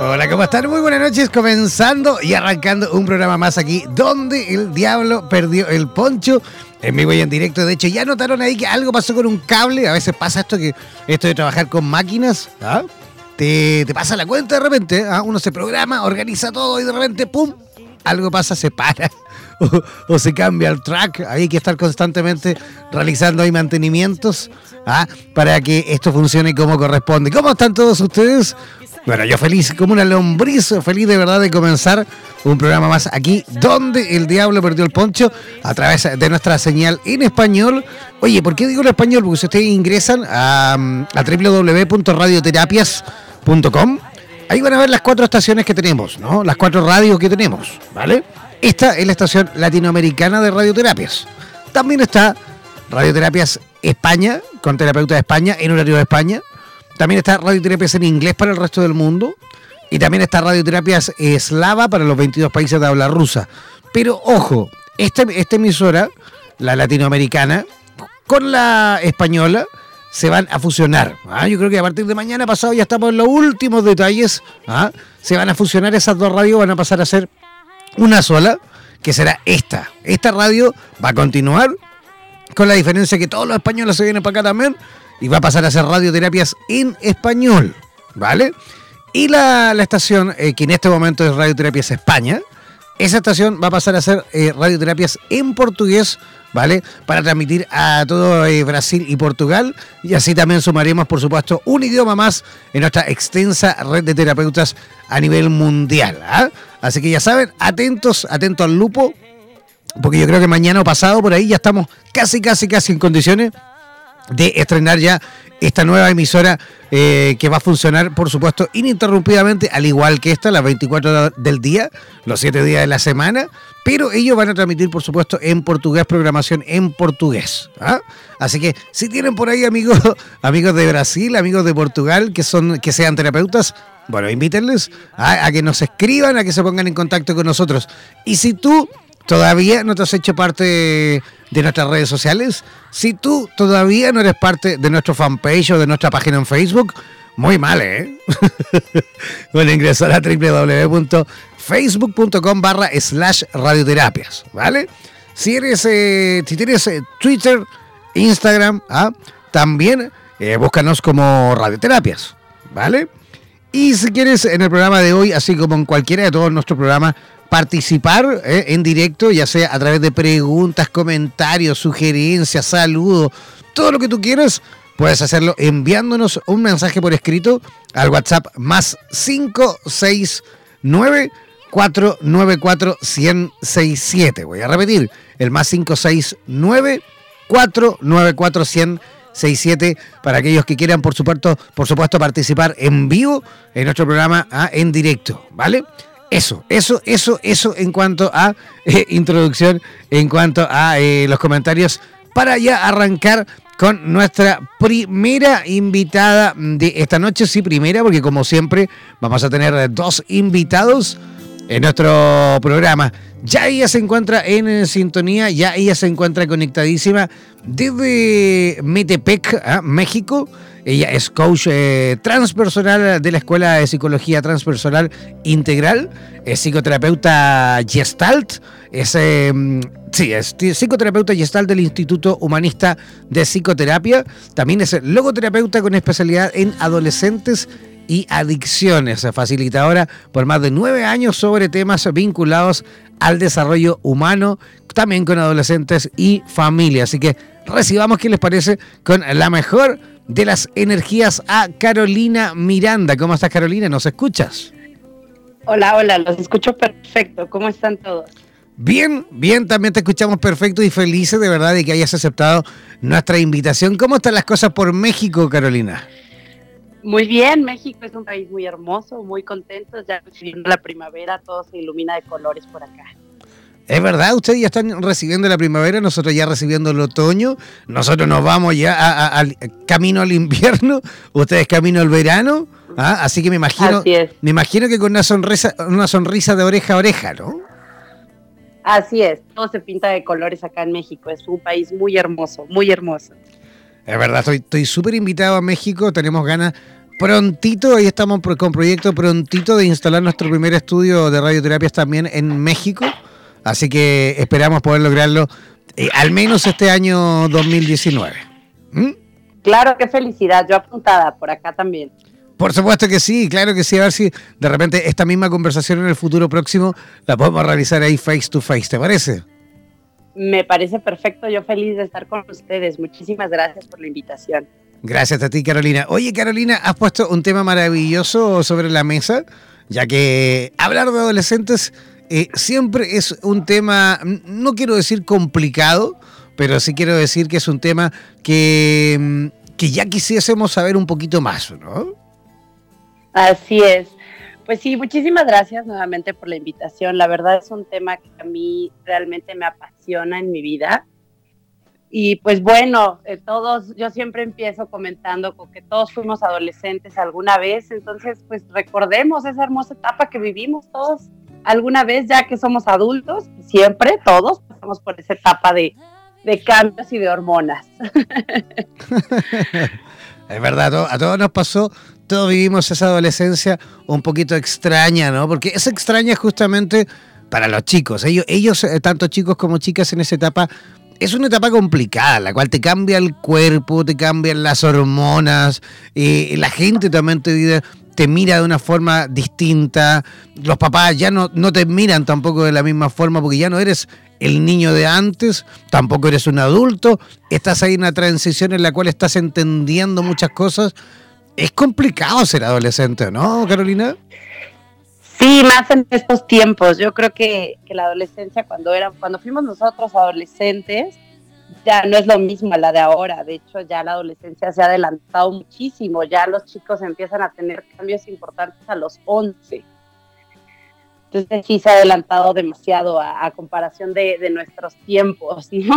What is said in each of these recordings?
Hola, ¿cómo están? Muy buenas noches, comenzando y arrancando un programa más aquí, donde el diablo perdió el poncho. En vivo y en directo, de hecho, ya notaron ahí que algo pasó con un cable. A veces pasa esto que esto de trabajar con máquinas, ¿ah? te, te pasa la cuenta de repente, ¿ah? uno se programa, organiza todo y de repente, ¡pum! Algo pasa, se para o, se cambia el track. Hay que estar constantemente realizando ahí mantenimientos ¿ah? para que esto funcione como corresponde. ¿Cómo están todos ustedes? Bueno, yo feliz como una lombriz, feliz de verdad de comenzar un programa más aquí, donde el diablo perdió el poncho, a través de nuestra señal en español. Oye, ¿por qué digo en español? Porque si ustedes ingresan a, a www.radioterapias.com, ahí van a ver las cuatro estaciones que tenemos, ¿no? Las cuatro radios que tenemos, ¿vale? Esta es la estación latinoamericana de radioterapias. También está Radioterapias España, con terapeuta de España, en horario de España. También está Radioterapias en inglés para el resto del mundo. Y también está Radioterapias Eslava para los 22 países de habla rusa. Pero ojo, esta, esta emisora, la latinoamericana, con la española, se van a fusionar. ¿ah? Yo creo que a partir de mañana pasado ya estamos en los últimos detalles. ¿ah? Se van a fusionar esas dos radios, van a pasar a ser una sola, que será esta. Esta radio va a continuar, con la diferencia que todos los españoles se vienen para acá también, y va a pasar a ser radioterapias en español, ¿vale? Y la, la estación, eh, que en este momento es Radioterapias España, esa estación va a pasar a ser eh, radioterapias en portugués, ¿vale? Para transmitir a todo eh, Brasil y Portugal. Y así también sumaremos, por supuesto, un idioma más en nuestra extensa red de terapeutas a nivel mundial. ¿ah? Así que ya saben, atentos, atentos al lupo, porque yo creo que mañana o pasado por ahí ya estamos casi, casi, casi en condiciones de estrenar ya esta nueva emisora eh, que va a funcionar, por supuesto, ininterrumpidamente, al igual que esta, las 24 del día, los 7 días de la semana, pero ellos van a transmitir, por supuesto, en portugués, programación en portugués. ¿ah? Así que si tienen por ahí amigos, amigos de Brasil, amigos de Portugal, que, son, que sean terapeutas, bueno, invítenles a, que nos escriban, a que se pongan en contacto con nosotros. Y si tú todavía no te has hecho parte de nuestras redes sociales, si tú todavía no eres parte de nuestro fanpage o de nuestra página en Facebook, Muy mal, ¿eh? bueno, ingresar a www.facebook.com barra slash radioterapias, ¿vale? Si eres, eh, si tienes eh, Twitter, Instagram, ¿ah? también eh, búscanos como radioterapias, ¿vale? Y si quieres en el programa de hoy, así como en cualquiera de todos nuestros programas, participar en directo, ya sea a través de preguntas, comentarios, sugerencias, saludos, todo lo que tú quieras, Puedes hacerlo enviándonos un mensaje por escrito al WhatsApp más 569 494 1067. Voy a repetir, el más 569 494 1067 para aquellos que quieran, por supuesto, por supuesto, participar en vivo en nuestro programa ah, en directo, ¿vale? Eso, eso, eso, eso en cuanto a eh, introducción, en cuanto a eh, los comentarios, para ya arrancar con nuestra primera invitada de esta noche. Sí, primera, porque como siempre vamos a tener dos invitados en nuestro programa. Ya ella se encuentra en sintonía, ya ella se encuentra conectadísima desde Metepec, ¿ah? México. Ella es coach eh, transpersonal de la Escuela de Psicología Transpersonal Integral, es psicoterapeuta Gestalt, es, em, sí, es psicoterapeuta Gestalt del Instituto Humanista de Psicoterapia, también es logoterapeuta con especialidad en adolescentes y adicciones, facilitadora por más de nueve años sobre temas vinculados al desarrollo humano, también con adolescentes y familia. Así que recibamos qué les parece con la mejor de las energías a Carolina Miranda. ¿Cómo estás, Carolina? ¿Nos escuchas? Hola, hola, los escucho perfecto. ¿Cómo están todos? Bien, bien, también te escuchamos perfecto y felices de verdad de que hayas aceptado nuestra invitación. ¿Cómo están las cosas por México, Carolina? Muy bien, México es un país muy hermoso, muy contento, ya recibiendo la primavera, todo se ilumina de colores por acá. Es verdad, ustedes ya están recibiendo la primavera, nosotros ya recibiendo el otoño, nosotros nos vamos ya al camino al invierno, ustedes camino al verano, ¿ah? así que me imagino, me imagino que con una sonrisa, una sonrisa de oreja a oreja, ¿no? Así es, todo se pinta de colores acá en México, es un país muy hermoso, muy hermoso. Es verdad, estoy súper invitado a México, tenemos ganas prontito, ahí estamos con proyecto prontito de instalar nuestro primer estudio de radioterapias también en México. Así que esperamos poder lograrlo eh, al menos este año 2019. ¿Mm? Claro, qué felicidad. Yo apuntada por acá también. Por supuesto que sí, claro que sí. A ver si de repente esta misma conversación en el futuro próximo la podemos realizar ahí face to face. ¿Te parece? Me parece perfecto. Yo feliz de estar con ustedes. Muchísimas gracias por la invitación. Gracias a ti, Carolina. Oye, Carolina, has puesto un tema maravilloso sobre la mesa, ya que hablar de adolescentes eh, siempre es un tema, no quiero decir complicado, pero sí quiero decir que es un tema que, mm, que ya quisiésemos saber un poquito más, ¿no? Así es. Pues sí, muchísimas gracias nuevamente por la invitación. La verdad es un tema que a mí realmente me apasiona en mi vida. Y pues bueno, eh, todos, yo siempre empiezo comentando que todos fuimos adolescentes alguna vez, entonces pues recordemos esa hermosa etapa que vivimos todos alguna vez ya que somos adultos, siempre, todos pasamos por esa etapa de, cambios y de hormonas. es verdad, a todos nos pasó, todos vivimos esa adolescencia un poquito extraña, ¿no? Porque es extraña justamente para los chicos. Ellos, ellos eh, tanto chicos como chicas en esa etapa, es una etapa complicada, la cual te cambia el cuerpo, te cambian las hormonas, y la gente también te mira de una forma distinta, los papás ya no, no te miran tampoco de la misma forma porque ya no eres el niño de antes, tampoco eres un adulto, estás ahí en una transición en la cual estás entendiendo muchas cosas. Es complicado ser adolescente, ¿no, Carolina? Sí, más en estos tiempos. Yo creo que, que la adolescencia, cuando, era, cuando fuimos nosotros adolescentes, ya no es lo mismo a la de ahora. De hecho, ya la adolescencia se ha adelantado muchísimo. Ya los chicos empiezan a tener cambios importantes a los 11. Entonces sí se ha adelantado demasiado a, comparación de, nuestros tiempos, ¿no?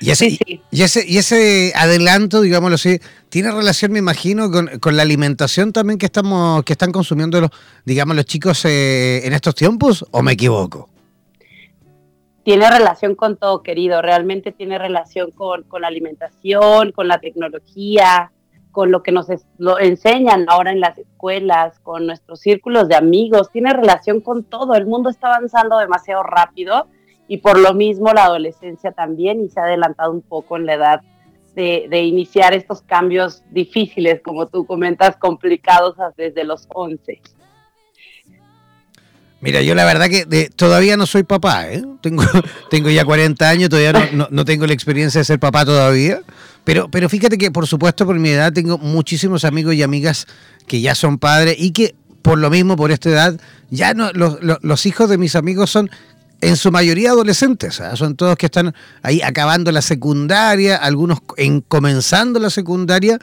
Y ese, Y, ese, y ese adelanto, digámoslo así, tiene relación, me imagino, con, la alimentación también que estamos, que están consumiendo los, digamos, los chicos eh, en estos tiempos, ¿o me equivoco? tiene relación con todo, querido, realmente tiene relación con, la alimentación, con la tecnología, con lo que nos enseñan ahora en las escuelas, con nuestros círculos de amigos, tiene relación con todo. El mundo está avanzando demasiado rápido y por lo mismo la adolescencia también y se ha adelantado un poco en la edad de, iniciar estos cambios difíciles, como tú comentas, complicados desde los 11. Mira, yo la verdad que todavía no soy papá, ¿eh? tengo, ya 40 años, todavía no, tengo la experiencia de ser papá todavía, pero, pero fíjate que por supuesto por mi edad tengo muchísimos amigos y amigas que ya son padres y que por lo mismo, por esta edad, ya no los, los, hijos de mis amigos son en su mayoría adolescentes, ¿ah? son todos que están ahí acabando la secundaria, algunos en comenzando la secundaria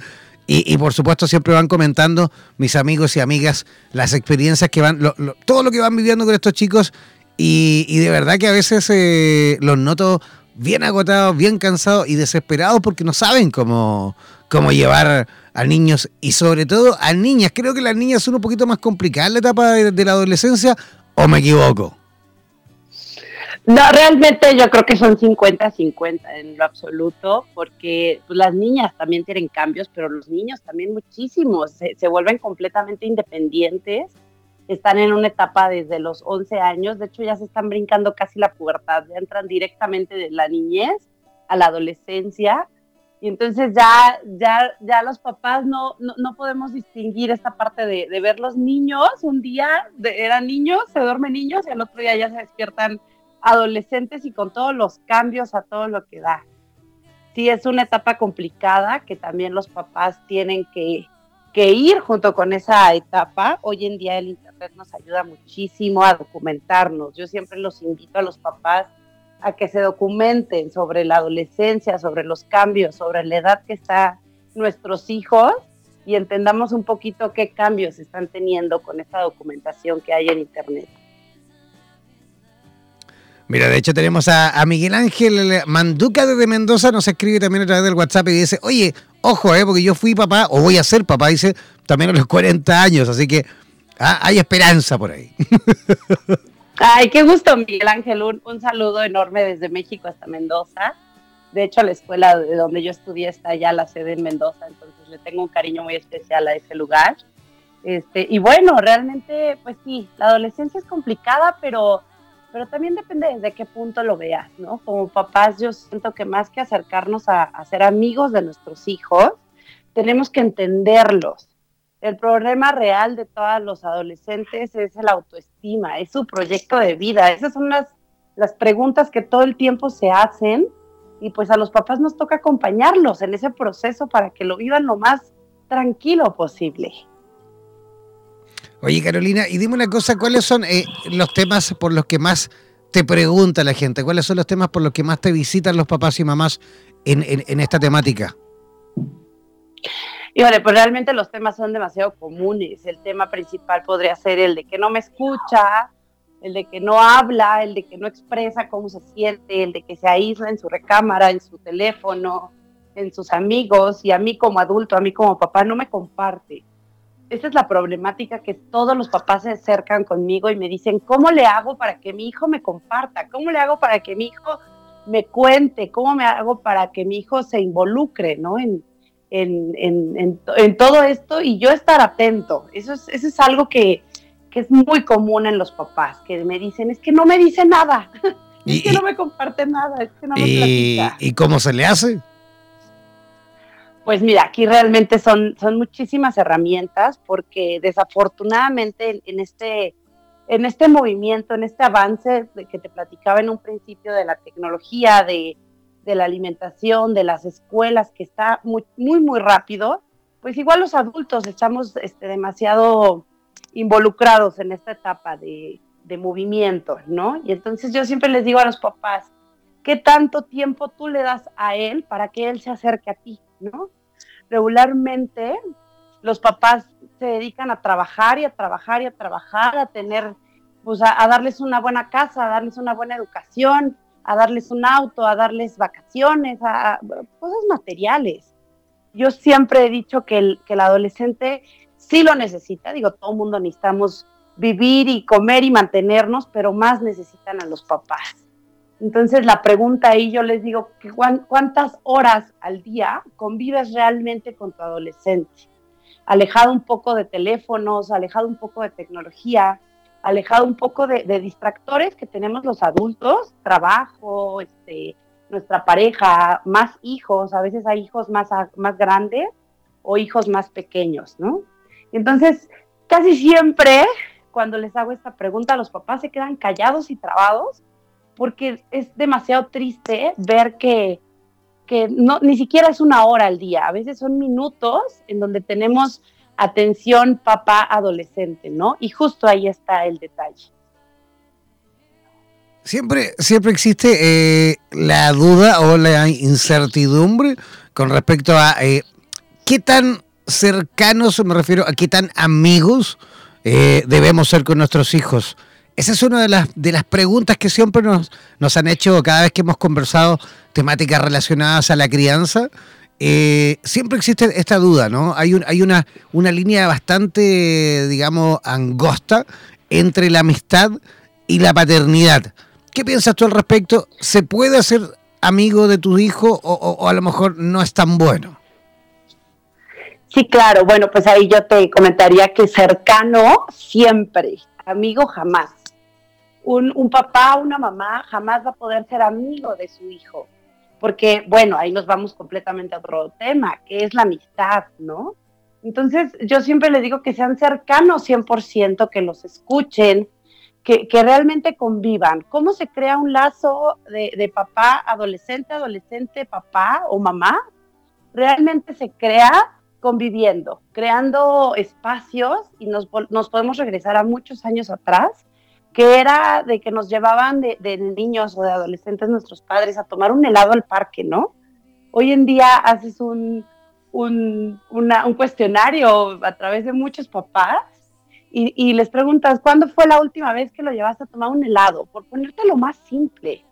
y, por supuesto siempre van comentando mis amigos y amigas las experiencias que van, todo lo que van viviendo con estos chicos y, de verdad que a veces eh, los noto bien agotados, bien cansados y desesperados porque no saben cómo, cómo llevar a niños y sobre todo a niñas. Creo que las niñas son un poquito más complicadas la etapa de la adolescencia o me equivoco. No, realmente yo creo que son 50-50 en lo absoluto, porque pues, las niñas también tienen cambios, pero los niños también muchísimos, se, vuelven completamente independientes, están en una etapa desde los 11 años, de hecho ya se están brincando casi la pubertad, ya entran directamente de la niñez a la adolescencia, y entonces ya, ya, ya los papás no, no, podemos distinguir esta parte de, de, ver los niños, un día eran niños, se duermen niños y al otro día ya se despiertan adolescentes y con todos los cambios a todo lo que da. Sí, es una etapa complicada que también los papás tienen que, ir junto con esa etapa. Hoy en día el Nos ayuda muchísimo a documentarnos. Yo siempre los invito a los papás a que se documenten sobre la adolescencia, sobre los cambios, sobre la edad que están nuestros hijos y entendamos un poquito qué cambios están teniendo con esta documentación que hay en Internet. Mira, de hecho tenemos a, Miguel Ángel Manduca desde Mendoza, nos escribe también a través del WhatsApp y dice, oye, ojo, eh, porque yo fui papá, o voy a ser papá, dice, también a los 40 años, así que ah, hay esperanza por ahí. Ay, qué gusto, Miguel Ángel, un, un, saludo enorme desde México hasta Mendoza. De hecho, la escuela de donde yo estudié está ya la sede en Mendoza, entonces le tengo un cariño muy especial a ese lugar. Este, y bueno, realmente, pues sí, la adolescencia es complicada, pero pero también depende desde qué punto lo veas, ¿no? Como papás yo siento que más que acercarnos a, ser amigos de nuestros hijos, tenemos que entenderlos. El problema real de todos los adolescentes es la autoestima, es su proyecto de vida. Esas son las, las preguntas que todo el tiempo se hacen y pues a los papás nos toca acompañarlos en ese proceso para que lo vivan lo más tranquilo posible. Oye, Carolina, y dime una cosa, ¿cuáles son eh, los temas por los que más te pregunta la gente? ¿Cuáles son los temas por los que más te visitan los papás y mamás en, esta temática? Y vale, pues realmente los temas son demasiado comunes. El tema principal podría ser el de que no me escucha, el de que no habla, el de que no expresa cómo se siente, el de que se aísla en su recámara, en su teléfono, en sus amigos, y a mí como adulto, a mí como papá, no me comparte esa es la problemática que todos los papás se acercan conmigo y me dicen, ¿cómo le hago para que mi hijo me comparta? ¿Cómo le hago para que mi hijo me cuente? ¿Cómo me hago para que mi hijo se involucre ¿no? En, todo esto y yo estar atento? Eso es, eso es algo que, es muy común en los papás, que me dicen, es que no me dice nada, es que no me comparte nada, es que no me platica. ¿Y cómo se le hace? Pues mira, aquí realmente son, son muchísimas herramientas porque desafortunadamente en, este, en este movimiento, en este avance que te platicaba en un principio de la tecnología, de, la alimentación, de las escuelas, que está muy, muy, muy rápido, pues igual los adultos estamos este, demasiado involucrados en esta etapa de, de movimiento, ¿no? Y entonces yo siempre les digo a los papás, ¿qué tanto tiempo tú le das a él para que él se acerque a ti? ¿no? Regularmente los papás se dedican a trabajar y a trabajar y a trabajar, a tener, pues a, darles una buena casa, a darles una buena educación, a darles un auto, a darles vacaciones, a, cosas materiales. Yo siempre he dicho que el, que el adolescente sí lo necesita, digo, todo el mundo necesitamos vivir y comer y mantenernos, pero más necesitan a los papás Entonces la pregunta ahí yo les digo, ¿cuántas horas al día convives realmente con tu adolescente? Alejado un poco de teléfonos, alejado un poco de tecnología, alejado un poco de, distractores que tenemos los adultos, trabajo, este, nuestra pareja, más hijos, a veces hay hijos más, más grandes o hijos más pequeños, ¿no? Entonces, casi siempre cuando les hago esta pregunta, los papás se quedan callados y trabados porque es demasiado triste ver que, que no, ni siquiera es una hora al día, a veces son minutos en donde tenemos atención papá adolescente, ¿no? Y justo ahí está el detalle. Siempre, siempre existe eh, la duda o la incertidumbre con respecto a eh, qué tan cercanos, me refiero a qué tan amigos eh, debemos ser con nuestros hijos. Esa es una de las, de las preguntas que siempre nos, nos han hecho cada vez que hemos conversado temáticas relacionadas a la crianza. Eh, siempre existe esta duda, ¿no? Hay, un, hay una, una línea bastante, digamos, angosta entre la amistad y la paternidad. ¿Qué piensas tú al respecto? ¿Se puede hacer amigo de tu hijo o a lo mejor no es tan bueno? Sí, claro. Bueno, pues ahí yo te comentaría que cercano siempre, amigo jamás. Un, un papá, una mamá jamás va a poder ser amigo de su hijo. Porque, bueno, ahí nos vamos completamente a otro tema, que es la amistad, ¿no? Entonces, yo siempre les digo que sean cercanos 100%, que los escuchen, que, que, realmente convivan. ¿Cómo se crea un lazo de, de, papá, adolescente, adolescente, papá o mamá? Realmente se crea conviviendo, creando espacios y nos, nos, podemos regresar a muchos años atrás, que era de que nos llevaban de, niños o de adolescentes nuestros padres a tomar un helado al parque, ¿no? Hoy en día haces un, un, un cuestionario a través de muchos papás y, y, les preguntas, ¿cuándo fue la última vez que lo llevaste a tomar un helado? Por ponerte lo más simple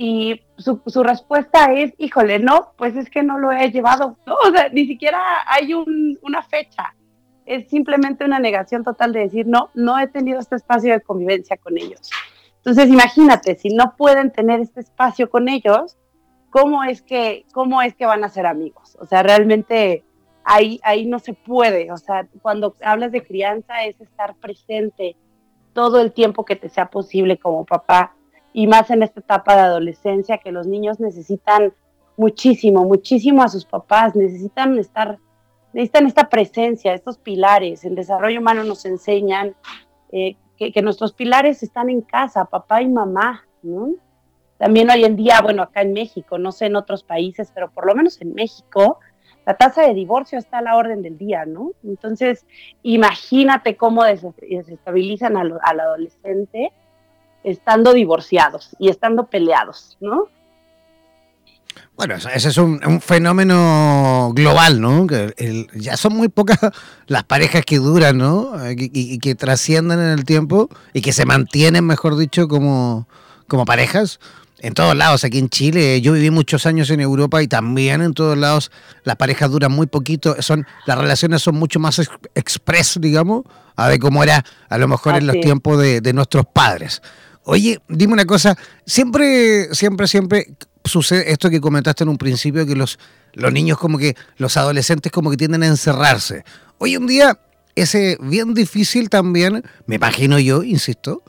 y su, su, respuesta es, híjole, no, pues es que no lo he llevado, no, o sea, ni siquiera hay un, una fecha, es simplemente una negación total de decir, no, no he tenido este espacio de convivencia con ellos. Entonces, imagínate, si no pueden tener este espacio con ellos, ¿cómo es que, cómo es que van a ser amigos? O sea, realmente ahí, ahí no se puede, o sea, cuando hablas de crianza es estar presente todo el tiempo que te sea posible como papá y más en esta etapa de adolescencia que los niños necesitan muchísimo, muchísimo a sus papás, necesitan estar, necesitan esta presencia, estos pilares. En desarrollo humano nos enseñan eh, que, nuestros pilares están en casa, papá y mamá, ¿no? También hoy en día, bueno, acá en México, no sé en otros países, pero por lo menos en México, la tasa de divorcio está a la orden del día, ¿no? Entonces, imagínate cómo desestabilizan al adolescente estando divorciados y estando peleados, ¿no? Bueno, ese es un, fenómeno global, ¿no? Que ya son muy pocas las parejas que duran, ¿no? Y, que trascienden en el tiempo y que se mantienen, mejor dicho, como, como parejas. En todos lados, aquí en Chile, yo viví muchos años en Europa y también en todos lados las parejas duran muy poquito, son las relaciones son mucho más express, digamos, a ver cómo era a lo mejor en los tiempos de, de nuestros padres. Oye, dime una cosa, siempre, siempre, siempre sucede esto que comentaste en un principio, que los, los niños como que, los adolescentes como que tienden a encerrarse. Hoy en día es bien difícil también, me imagino yo, insisto,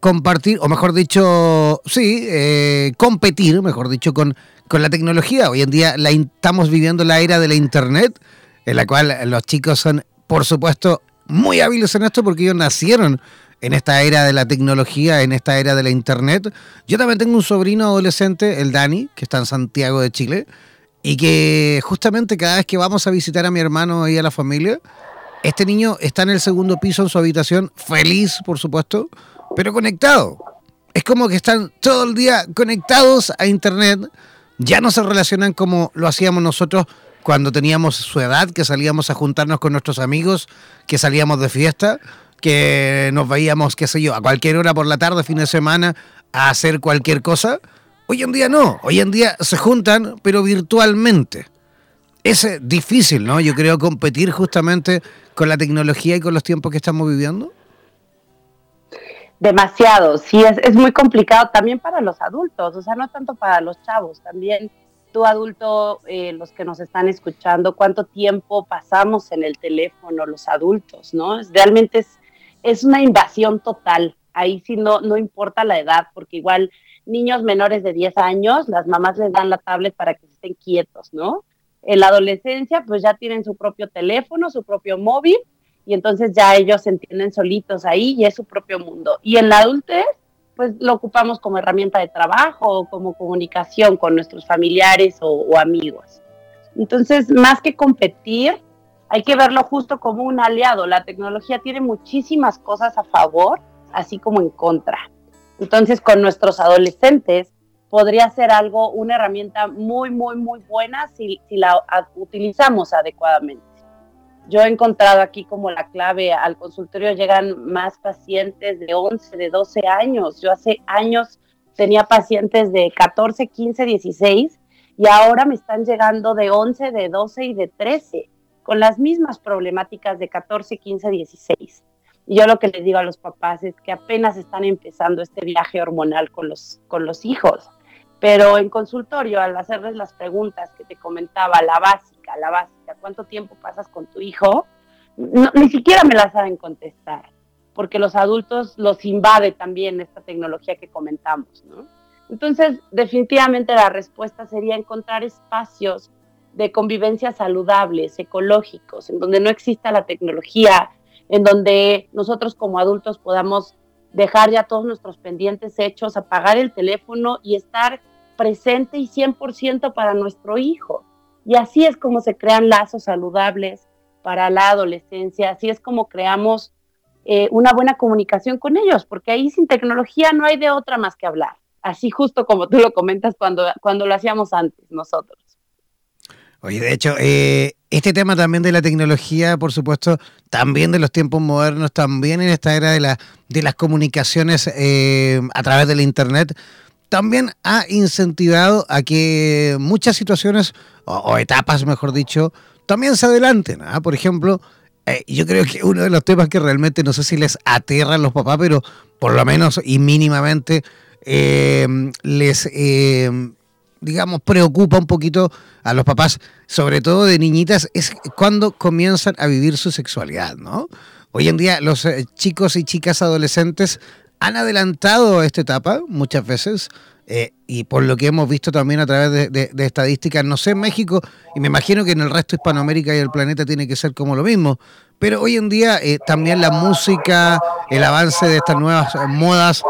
compartir, o mejor dicho, sí, eh, competir, mejor dicho, con, con la tecnología. Hoy en día la, estamos viviendo la era de la Internet, en la cual los chicos son, por supuesto, muy hábiles en esto porque ellos nacieron en esta era de la tecnología, en esta era de la internet. Yo también tengo un sobrino adolescente, el Dani, que está en Santiago de Chile, y que justamente cada vez que vamos a visitar a mi hermano y a la familia, este niño está en el segundo piso en su habitación, feliz, por supuesto, pero conectado. Es como que están todo el día conectados a internet, ya no se relacionan como lo hacíamos nosotros cuando teníamos su edad, que salíamos a juntarnos con nuestros amigos, que salíamos de fiesta que nos veíamos, qué sé yo, a cualquier hora por la tarde, fin de semana, a hacer cualquier cosa. Hoy en día no, hoy en día se juntan, pero virtualmente. Es difícil, ¿no? Yo creo competir justamente con la tecnología y con los tiempos que estamos viviendo. Demasiado, sí, es, es muy complicado también para los adultos, o sea, no tanto para los chavos, también tú adulto, eh, los que nos están escuchando, cuánto tiempo pasamos en el teléfono los adultos, ¿no? Realmente es, es una invasión total, ahí sí no, no importa la edad, porque igual niños menores de 10 años, las mamás les dan la tablet para que estén quietos, ¿no? En la adolescencia, pues ya tienen su propio teléfono, su propio móvil, y entonces ya ellos entienden solitos ahí y es su propio mundo. Y en la adultez, pues lo ocupamos como herramienta de trabajo o como comunicación con nuestros familiares o amigos. Entonces, más que competir, hay que verlo justo como un aliado. La tecnología tiene muchísimas cosas a favor, así como en contra. Entonces, con nuestros adolescentes podría ser algo, una herramienta muy, muy, muy buena si, la utilizamos adecuadamente. Yo he encontrado aquí como la clave, al consultorio llegan más pacientes de 11, de 12 años. Yo hace años tenía pacientes de 14, 15, 16 y ahora me están llegando de 11, de 12 y de 13 con las mismas problemáticas de 14, 15, 16. Y yo lo que les digo a los papás es que apenas están empezando este viaje hormonal con los, con los hijos. Pero en consultorio, al hacerles las preguntas que te comentaba, la básica, la básica, ¿cuánto tiempo pasas con tu hijo? ni siquiera me la saben contestar, porque los adultos los invade también esta tecnología que comentamos, ¿no? Entonces, definitivamente la respuesta sería encontrar espacios de convivencia saludables, ecológicos, en donde no exista la tecnología, en donde nosotros como adultos podamos dejar ya todos nuestros pendientes hechos, apagar el teléfono y estar presente y 100% para nuestro hijo. Y así es como se crean lazos saludables para la adolescencia, así es como creamos eh, una buena comunicación con ellos, porque ahí sin tecnología no hay de otra más que hablar, así justo como tú lo comentas cuando, cuando lo hacíamos antes nosotros. Oye, de hecho, eh, este tema también de la tecnología, por supuesto, también de los tiempos modernos, también en esta era de, la, de las comunicaciones eh, a través de la Internet, también ha incentivado a que muchas situaciones, o, etapas, mejor dicho, también se adelanten. ¿ah? Por ejemplo, eh, yo creo que uno de los temas que realmente no sé si les aterran los papás, pero por lo menos y mínimamente les digamos, preocupa un poquito a los papás, sobre todo de niñitas, es cuando comienzan a vivir su sexualidad, ¿no? Hoy en día los eh, chicos y chicas adolescentes han adelantado esta etapa muchas veces. Eh, y por lo que hemos visto también a través de, estadísticas, no sé, en México, y me imagino que en el resto de Hispanoamérica y el planeta tiene que ser como lo mismo, pero hoy en día eh, también la música, el avance de estas nuevas modas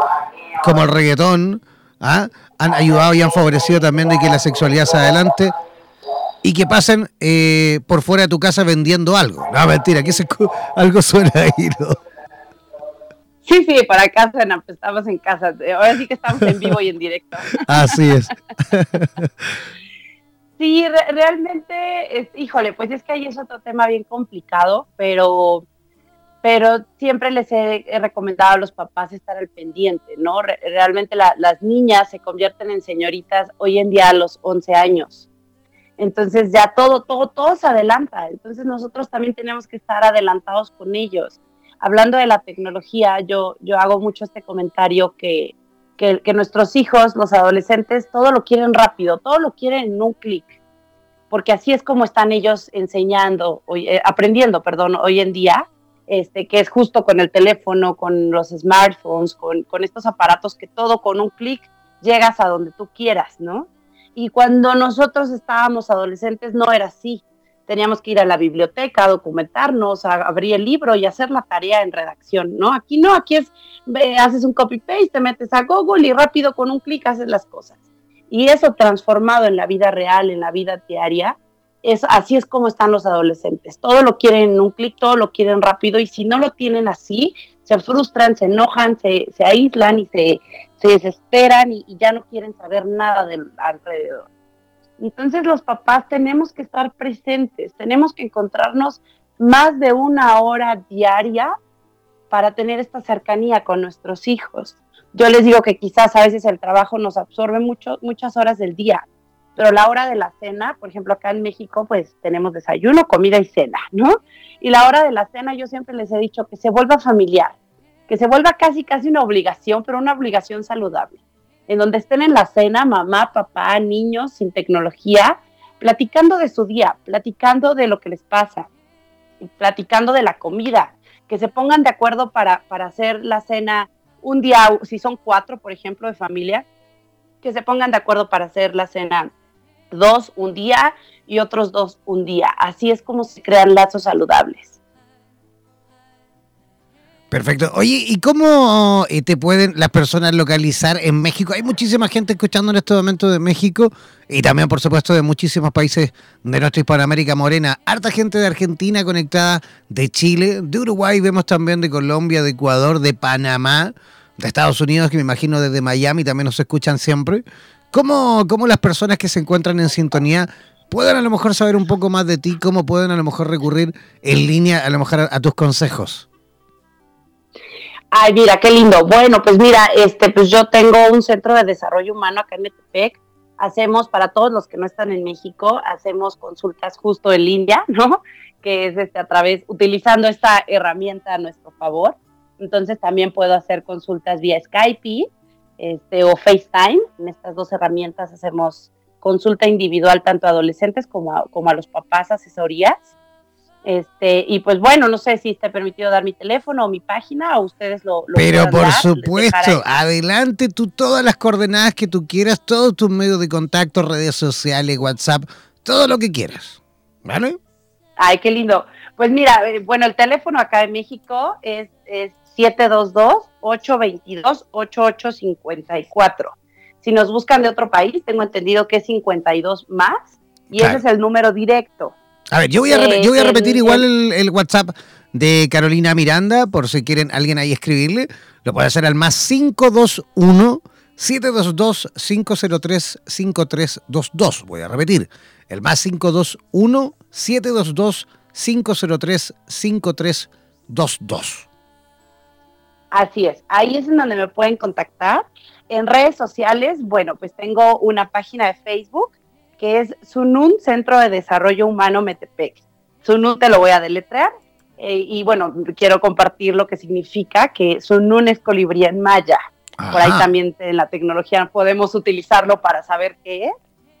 como el reggaetón, ¿ah? Han ayudado y han favorecido también de que la sexualidad se adelante y que pasen eh, por fuera de tu casa vendiendo algo. No, mentira, que algo suena ahí, ¿no? Sí, sí, para suena, pues estamos en casa. Ahora sí que estamos en vivo y en directo. Así es. sí, realmente, híjole, pues es que ahí es otro tema bien complicado, pero pero siempre les he, recomendado a los papás estar al pendiente, ¿no? realmente las niñas se convierten en señoritas hoy en día a los 11 años. Entonces ya todo, todo, todo se adelanta. Entonces nosotros también tenemos que estar adelantados con ellos. Hablando de la tecnología, yo, yo hago mucho este comentario que, que, que nuestros hijos, los adolescentes, todo lo quieren rápido, todo lo quieren en un clic porque así es como están ellos enseñando, eh, aprendiendo, perdón, hoy en día, este, que es justo con el teléfono, con los smartphones, con, estos aparatos que todo con un clic llegas a donde tú quieras, ¿no? Y cuando nosotros estábamos adolescentes no era así. Teníamos que ir a la biblioteca, a documentarnos, a abrir el libro y hacer la tarea en redacción, ¿no? Aquí no, aquí es, haces un copy-paste, te metes a Google y rápido con un clic haces las cosas. Y eso transformado en la vida real, en la vida diaria, es, así es como están los adolescentes. Todo lo quieren en un clic, todo lo quieren rápido y si no lo tienen así, se frustran, se enojan, se, se aíslan y se, se desesperan y, ya no quieren saber nada del alrededor. Entonces los papás tenemos que estar presentes, tenemos que encontrarnos más de una hora diaria para tener esta cercanía con nuestros hijos. Yo les digo que quizás a veces el trabajo nos absorbe mucho, muchas horas del día, pero la hora de la cena, por ejemplo, acá en México, pues tenemos desayuno, comida y cena, ¿no? Y la hora de la cena yo siempre les he dicho que se vuelva familiar, que se vuelva casi, casi una obligación, pero una obligación saludable, en donde estén en la cena mamá, papá, niños, sin tecnología, platicando de su día, platicando de lo que les pasa, platicando de la comida, que se pongan de acuerdo para, para hacer la cena un día, si son cuatro, por ejemplo, de familia, que se pongan de acuerdo para hacer la cena dos un día y otros dos un día. Así es como se crean lazos saludables. Perfecto. Oye, ¿y cómo eh, te pueden las personas localizar en México? Hay muchísima gente escuchando en este momento de México y también, por supuesto, de muchísimos países de nuestra Hispanoamérica morena. Harta gente de Argentina conectada, de Chile, de Uruguay, vemos también de Colombia, de Ecuador, de Panamá, de Estados Unidos, que me imagino desde Miami también nos escuchan siempre. ¿Cómo, cómo las personas que se encuentran en sintonía pueden a lo mejor saber un poco más de ti? ¿Cómo pueden a lo mejor recurrir en línea a lo mejor a tus consejos? Ay, mira, qué lindo. Bueno, pues mira, este, pues yo tengo un centro de desarrollo humano acá en Metepec. Hacemos, para todos los que no están en México, hacemos consultas justo en línea, ¿no? Que es este, a través, utilizando esta herramienta a nuestro favor. Entonces también puedo hacer consultas vía Skype este, o FaceTime. En estas dos herramientas hacemos consulta individual tanto a adolescentes como como a los papás, asesorías. Este, y pues bueno, no sé si está permitido dar mi teléfono o mi página o ustedes lo... lo Pero por supuesto, adelante tú todas las coordenadas que tú quieras, todos tus medios de contacto, redes sociales, WhatsApp, todo lo que quieras. ¿Vale? Ay, qué lindo. Pues mira, eh, bueno, el teléfono acá en México es, es 722-822-8854. Si nos buscan de otro país, tengo entendido que es 52 más y ese es el número directo. A ver, yo voy a, yo voy a repetir igual el, WhatsApp de Carolina Miranda, por si quieren alguien ahí escribirle. Lo puede hacer al más 521 722 503 5322. Voy a repetir. El más 521 722 503 5322. Así es, ahí es en donde me pueden contactar. En redes sociales, bueno, pues tengo una página de Facebook que es Sunun Centro de Desarrollo Humano Metepec. Sunun te lo voy a deletrear eh, y bueno, quiero compartir lo que significa que Sunun es colibrí en maya. Por ahí también en la tecnología podemos utilizarlo para saber qué es.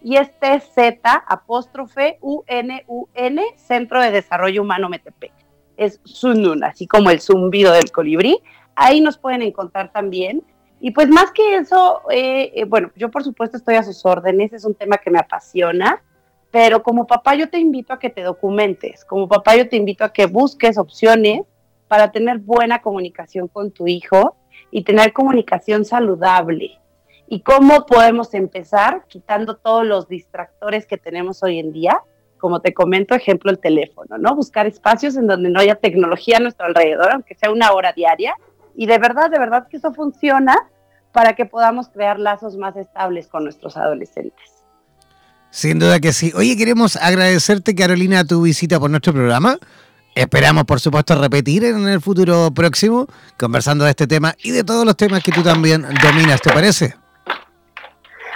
Y este Z apóstrofe U-N-U-N Centro de Desarrollo Humano Metepec. Es Sunun, así como el zumbido del colibrí. Ahí nos pueden encontrar también y pues más que eso, eh, eh, bueno, yo por supuesto estoy a sus órdenes, es un tema que me apasiona, pero como papá yo te invito a que te documentes, como papá yo te invito a que busques opciones para tener buena comunicación con tu hijo y tener comunicación saludable. ¿Y cómo podemos empezar quitando todos los distractores que tenemos hoy en día? Como te comento, ejemplo, el teléfono, ¿no? Buscar espacios en donde no haya tecnología a nuestro alrededor, aunque sea una hora diaria, y de verdad, de verdad que eso funciona para que podamos crear lazos más estables con nuestros adolescentes. Sin duda que sí. Oye, queremos agradecerte, Carolina, tu visita por nuestro programa. Esperamos, por supuesto, repetir en el futuro próximo, conversando de este tema y de todos los temas que tú también dominas, ¿te parece?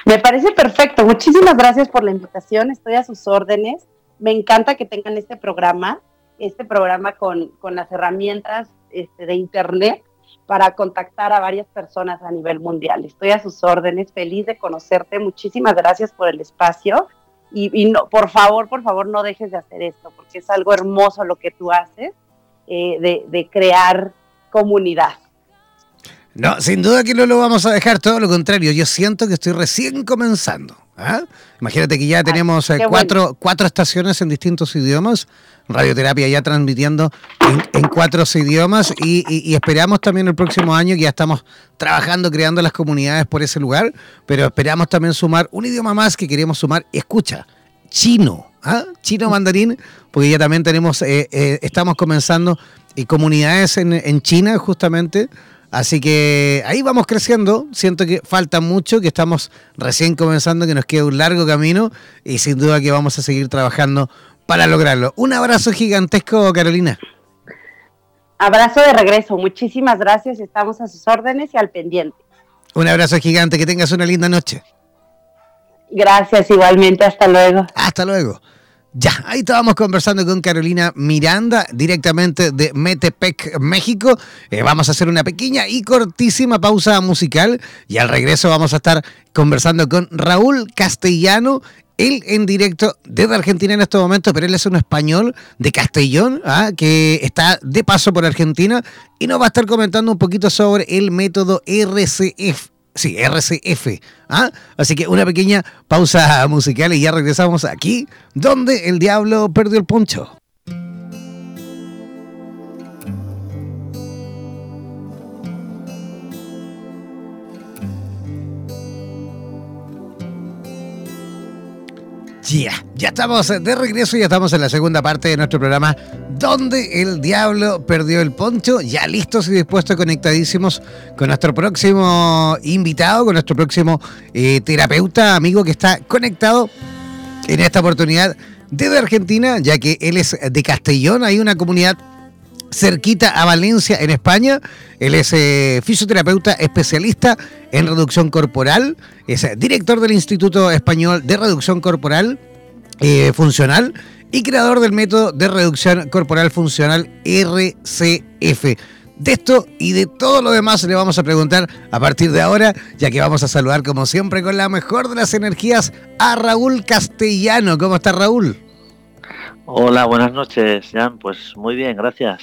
Me parece perfecto. Muchísimas gracias por la invitación. Estoy a sus órdenes. Me encanta que tengan este programa, este programa con, con las herramientas este, de Internet para contactar a varias personas a nivel mundial. Estoy a sus órdenes, feliz de conocerte. Muchísimas gracias por el espacio. Y, no, por favor, por favor, no dejes de hacer esto, porque es algo hermoso lo que tú haces, eh, de, de crear comunidad. No, sin duda que no lo vamos a dejar, todo lo contrario. Yo siento que estoy recién comenzando. ¿Ah? Imagínate que ya tenemos eh, cuatro, cuatro estaciones en distintos idiomas radioterapia ya transmitiendo en, cuatro idiomas y, esperamos también el próximo año que ya estamos trabajando, creando las comunidades por ese lugar, pero esperamos también sumar un idioma más que queremos sumar, escucha, chino, ¿ah? chino mandarín, porque ya también tenemos, eh, eh, estamos comenzando y comunidades en, en China justamente. Así que ahí vamos creciendo. Siento que falta mucho, que estamos recién comenzando, que nos queda un largo camino y sin duda que vamos a seguir trabajando para lograrlo. Un abrazo gigantesco, Carolina. Abrazo de regreso. Muchísimas gracias. Estamos a sus órdenes y al pendiente. Un abrazo gigante. Que tengas una linda noche. Gracias igualmente. Hasta luego. Hasta luego. Ya, ahí estábamos conversando con Carolina Miranda, directamente de Metepec, México. Eh, vamos a hacer una pequeña y cortísima pausa musical y al regreso vamos a estar conversando con Raúl Castellano, él en directo desde Argentina en este momento, pero él es un español de Castellón, ¿ah? que está de paso por Argentina y nos va a estar comentando un poquito sobre el método RCF, Sí, RCF. ¿ah? Así que una pequeña pausa musical y ya regresamos aquí, donde el diablo perdió el poncho. Ya, ya estamos de regreso, ya estamos en la segunda parte de nuestro programa donde el diablo perdió el poncho, ya listos y dispuestos, conectadísimos con nuestro próximo invitado, con nuestro próximo eh, terapeuta, amigo que está conectado en esta oportunidad desde Argentina, ya que él es de Castellón, hay una comunidad cerquita a Valencia, en España. Él es eh, fisioterapeuta especialista en reducción corporal, es director del Instituto Español de Reducción Corporal eh, Funcional y creador del método de reducción corporal funcional RCF. De esto y de todo lo demás le vamos a preguntar a partir de ahora, ya que vamos a saludar como siempre con la mejor de las energías a Raúl Castellano. ¿Cómo está Raúl? Hola, buenas noches, Jan. Pues muy bien, gracias.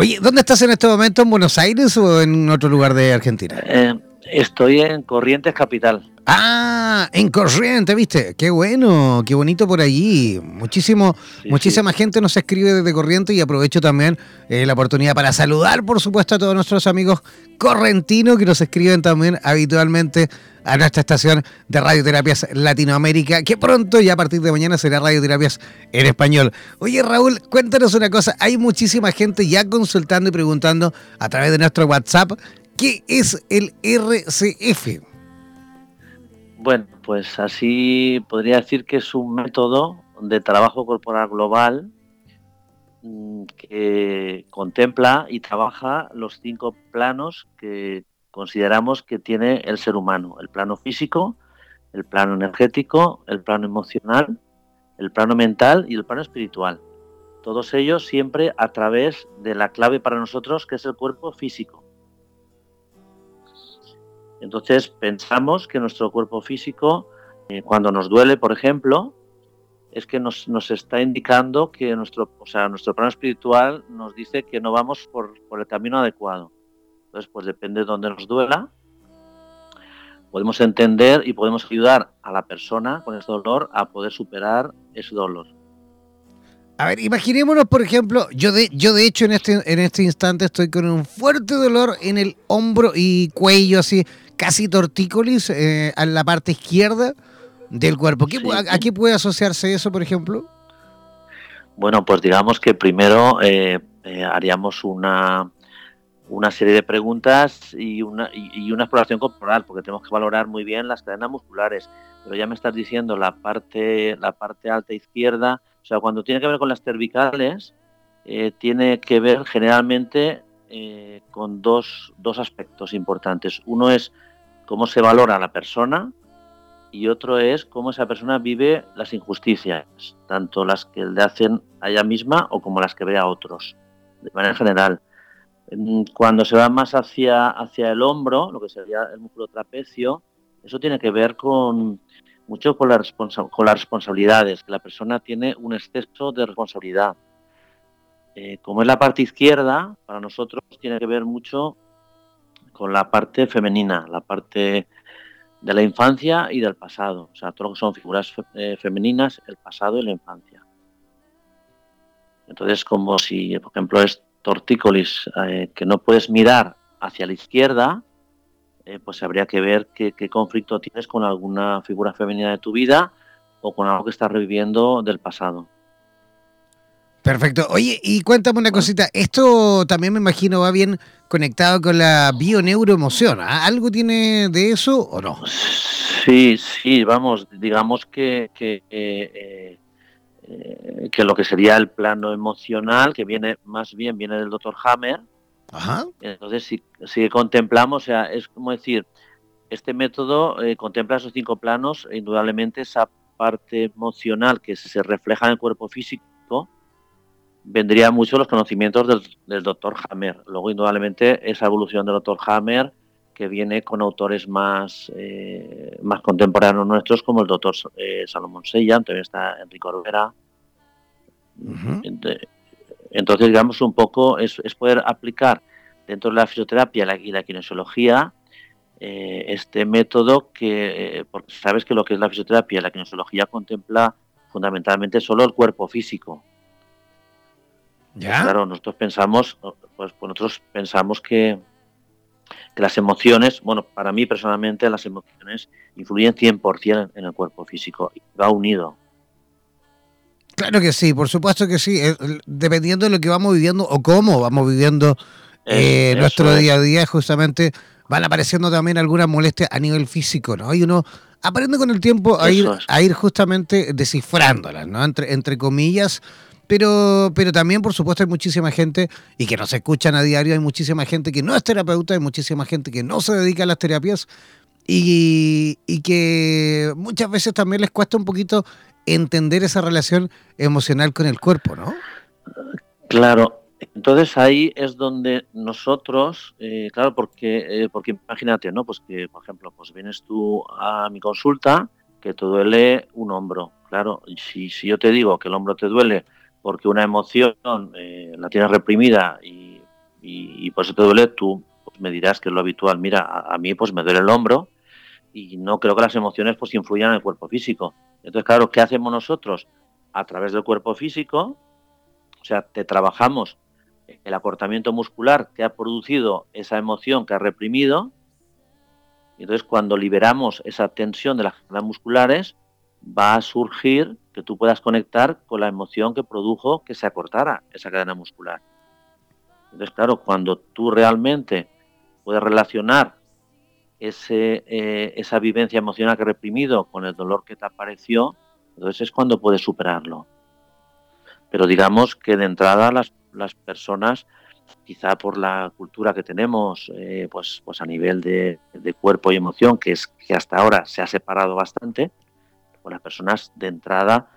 Oye, ¿dónde estás en este momento? ¿En Buenos Aires o en otro lugar de Argentina? Eh, estoy en Corrientes Capital. Ah, en Corrientes, ¿viste? Qué bueno, qué bonito por allí. Muchísimo, muchísima gente nos escribe desde Corrientes y aprovecho también eh, la oportunidad para saludar, por supuesto, a todos nuestros amigos correntinos que nos escriben también habitualmente a nuestra estación de Radioterapias Latinoamérica, que pronto, ya a partir de mañana, será Radioterapias en español. Oye, Raúl, cuéntanos una cosa. Hay muchísima gente ya consultando y preguntando a través de nuestro WhatsApp qué es el RCF. Bueno, pues así podría decir que es un método de trabajo corporal global mm, que contempla y trabaja los cinco planos que consideramos que tiene el ser humano. El plano físico, el plano energético, el plano emocional, el plano mental y el plano espiritual. Todos ellos siempre a través de la clave para nosotros que es el cuerpo físico. Entonces pensamos que nuestro cuerpo físico, eh, cuando nos duele, por ejemplo, es que nos, está indicando que nuestro, o sea, nuestro plano espiritual nos dice que no vamos por, el camino adecuado. Entonces, pues depende de dónde nos duela, podemos entender y podemos ayudar a la persona con ese dolor a poder superar ese dolor. A ver, imaginémonos, por ejemplo, yo de, yo de hecho en este, en este instante estoy con un fuerte dolor en el hombro y cuello, así, casi tortícolis eh, a la parte izquierda del cuerpo. ¿A, qué puede asociarse eso, por ejemplo? Bueno, pues digamos que primero eh, eh, haríamos una, una serie de preguntas y una, y, una exploración corporal, porque tenemos que valorar muy bien las cadenas musculares. Pero ya me estás diciendo la parte, la parte alta izquierda, o sea, cuando tiene que ver con las cervicales, tiene que ver generalmente con dos, dos aspectos importantes. Uno es cómo se valora a la persona y otro es cómo esa persona vive las injusticias, tanto las que le hacen a ella misma o como las que ve a otros, de manera general. Cuando se va más hacia, hacia el hombro, lo que sería el músculo trapecio, eso tiene que ver con mucho con, la con las responsabilidades, que la persona tiene un exceso de responsabilidad. Eh, como es la parte izquierda, para nosotros tiene que ver mucho con la parte femenina, la parte de la infancia y del pasado. O sea, todo lo que son figuras eh, femeninas, el pasado y la infancia. Entonces, como si, por ejemplo, es tortícolis, eh, que no puedes mirar hacia la izquierda, eh, pues habría que ver qué, qué, conflicto tienes con alguna figura femenina de tu vida o con algo que estás reviviendo del pasado. Perfecto. Oye, y cuéntame una cosita, esto también me imagino va bien conectado con la bioneuroemoción. ¿ah? ¿Algo tiene de eso o no? Sí, sí, vamos, digamos que, que, eh, eh, que lo que sería el plano emocional, que viene más bien viene del doctor Hammer. Ajá. Entonces, si, si contemplamos, o sea, es como decir, este método eh, contempla esos cinco planos e indudablemente esa parte emocional que se refleja en el cuerpo físico, vendría mucho los conocimientos del, doctor Hammer. Luego, indudablemente, esa evolución del doctor Hammer que viene con autores más, eh, más contemporáneos nuestros, como el doctor eh, Salomón Sella, también está Enrique Orbera. Entonces, digamos, un poco es, poder aplicar dentro de la fisioterapia y la kinesiología eh, este método que, porque sabes que lo que es la fisioterapia y la kinesiología contempla fundamentalmente solo el cuerpo físico. ¿Ya? Claro, nosotros pensamos, pues, pues nosotros pensamos que, que las emociones, bueno, para mí personalmente las emociones influyen 100% en el cuerpo físico, va unido. Claro que sí, por supuesto que sí, dependiendo de lo que vamos viviendo o cómo vamos viviendo eh, nuestro día a día, justamente van apareciendo también algunas molestias a nivel físico, ¿no? Y uno aprende con el tiempo a ir, a ir justamente descifrándolas, ¿no? Entre, entre comillas, pero, pero también, por supuesto, hay muchísima gente, y que nos escuchan a diario, hay muchísima gente que no es terapeuta, hay muchísima gente que no se dedica a las terapias y, y que muchas veces también les cuesta un poquito entender esa relación emocional con el cuerpo, ¿no? Claro, entonces ahí es donde nosotros, eh, claro, porque, eh, porque imagínate, ¿no? Pues que, por ejemplo, pues vienes tú a mi consulta que te duele un hombro. Claro, si, si yo te digo que el hombro te duele porque una emoción eh, la tienes reprimida y, y, por eso te duele, tú pues, me dirás que es lo habitual. Mira, a, mí pues me duele el hombro y no creo que las emociones pues influyan en el cuerpo físico. Entonces, claro, ¿qué hacemos nosotros? A través del cuerpo físico, o sea, te trabajamos el acortamiento muscular que ha producido esa emoción que ha reprimido. Y entonces, cuando liberamos esa tensión de las musculares, va a surgir que tú puedas conectar con la emoción que produjo que se acortara esa cadena muscular. Entonces, claro, cuando tú realmente puedes relacionar ese, eh, esa vivencia emocional que reprimido con el dolor que te apareció, entonces es cuando puedes superarlo. Pero digamos que de entrada las, las personas, quizá por la cultura que tenemos, eh, pues, pues a nivel de, de, cuerpo y emoción, que es que hasta ahora se ha separado bastante, las personas de entrada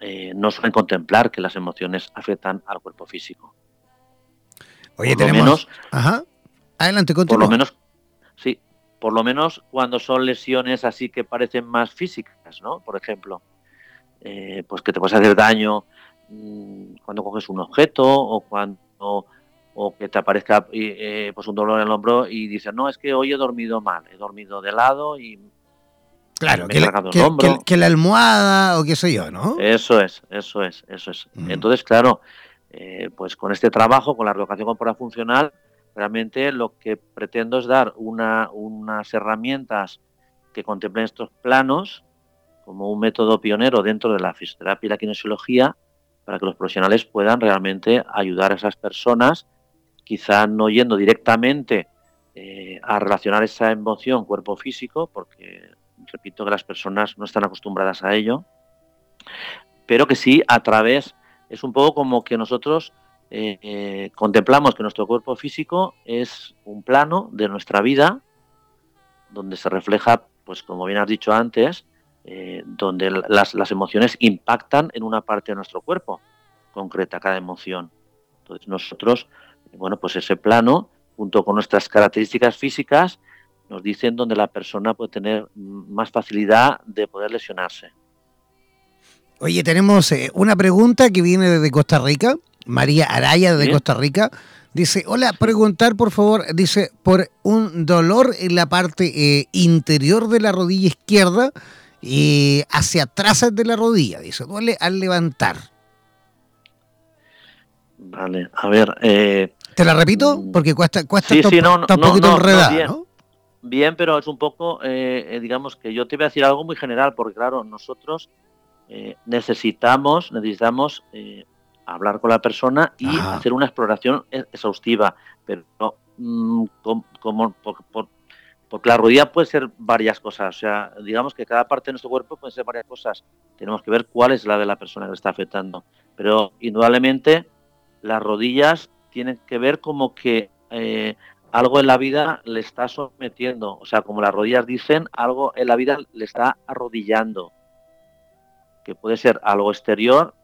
eh, no suelen contemplar que las emociones afectan al cuerpo físico. Oye, por tenemos... menos, Ajá. Adelante, continúa. Por lo menos, sí, por lo menos cuando son lesiones así que parecen más físicas, ¿no? Por ejemplo, eh, pues que te puedes hacer daño mm, cuando coges un objeto o cuando o que te aparezca eh, pues un dolor en el hombro y dices, no, es que hoy he dormido mal, he dormido de lado y Claro, que la, almohada o qué sé yo, ¿no? Eso es, eso es, eso es. Mm. Entonces, claro, eh, pues con este trabajo, con la reeducación corporal funcional, realmente lo que pretendo es dar una, unas herramientas que contemplen estos planos como un método pionero dentro de la fisioterapia y la kinesiología para que los profesionales puedan realmente ayudar a esas personas, quizá no yendo directamente eh, a relacionar esa emoción cuerpo-físico, porque repito que las personas no están acostumbradas a ello, pero que sí a través, es un poco como que nosotros eh, eh, contemplamos que nuestro cuerpo físico es un plano de nuestra vida, donde se refleja, pues como bien has dicho antes, eh, donde las, las, emociones impactan en una parte de nuestro cuerpo, concreta cada emoción. Entonces nosotros, bueno, pues ese plano, junto con nuestras características físicas, nos dicen donde la persona puede tener más facilidad de poder lesionarse. Oye, tenemos eh, una pregunta que viene desde Costa Rica, María Araya de Costa Rica. Dice, hola, preguntar por favor, dice, por un dolor en la parte eh, interior de la rodilla izquierda y hacia atrás de la rodilla, dice, duele al levantar. Vale, a ver. Eh, ¿Te la repito? Mm, Porque cuesta, cuesta sí, sí, no, un poquito enredada, ¿no? Bien, pero es un poco, eh, eh, digamos que yo te voy a decir algo muy general, porque claro, nosotros eh, necesitamos, necesitamos hablar con la persona y hacer una exploración e-, exhaustiva, pero mm, como, porque la rodilla puede ser varias cosas, o sea, digamos que cada parte de nuestro cuerpo puede ser varias cosas. Tenemos que ver cuál es la de la persona que le está afectando, pero indudablemente las rodillas tienen que ver como que algo en la vida le está sometiendo, o sea, como las rodillas dicen, algo en la vida le está arrodillando. que puede ser algo exterior,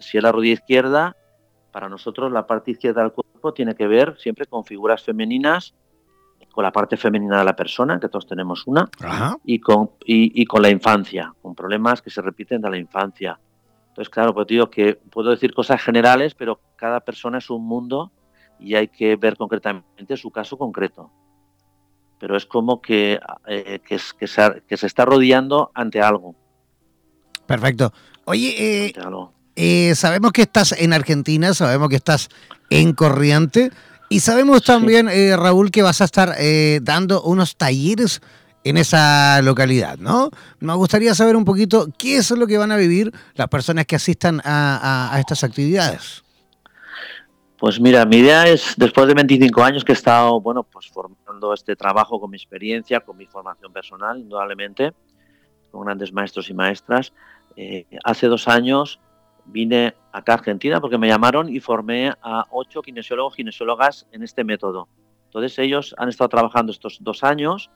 si es la rodilla izquierda, para nosotros la parte izquierda del cuerpo tiene que ver siempre con figuras femeninas, con la parte femenina de la persona, que todos tenemos una, Y, con, y, con la infancia, con problemas que se repiten de la infancia. Entonces, claro, pues digo que puedo decir cosas generales, pero cada persona es un mundo y hay que ver concretamente su caso concreto. Pero es como que, eh, que, se, que, se, está rodeando ante algo. Perfecto. Oye, eh, eh, sabemos que estás en Argentina, sabemos que estás en Corriente y sabemos también, eh, Raúl, que vas a estar eh, dando unos talleres en esa localidad, ¿no? Me gustaría saber un poquito qué es lo que van a vivir las personas que asistan a, estas actividades. Pues mira, mi idea es, después de 25 años que he estado, bueno, pues formando este trabajo con mi experiencia, con mi formación personal, indudablemente, con grandes maestros y maestras, eh, hace dos años vine acá a Argentina porque me llamaron y formé a ocho kinesiólogos, kinesiólogas en este método. Entonces ellos han estado trabajando estos dos años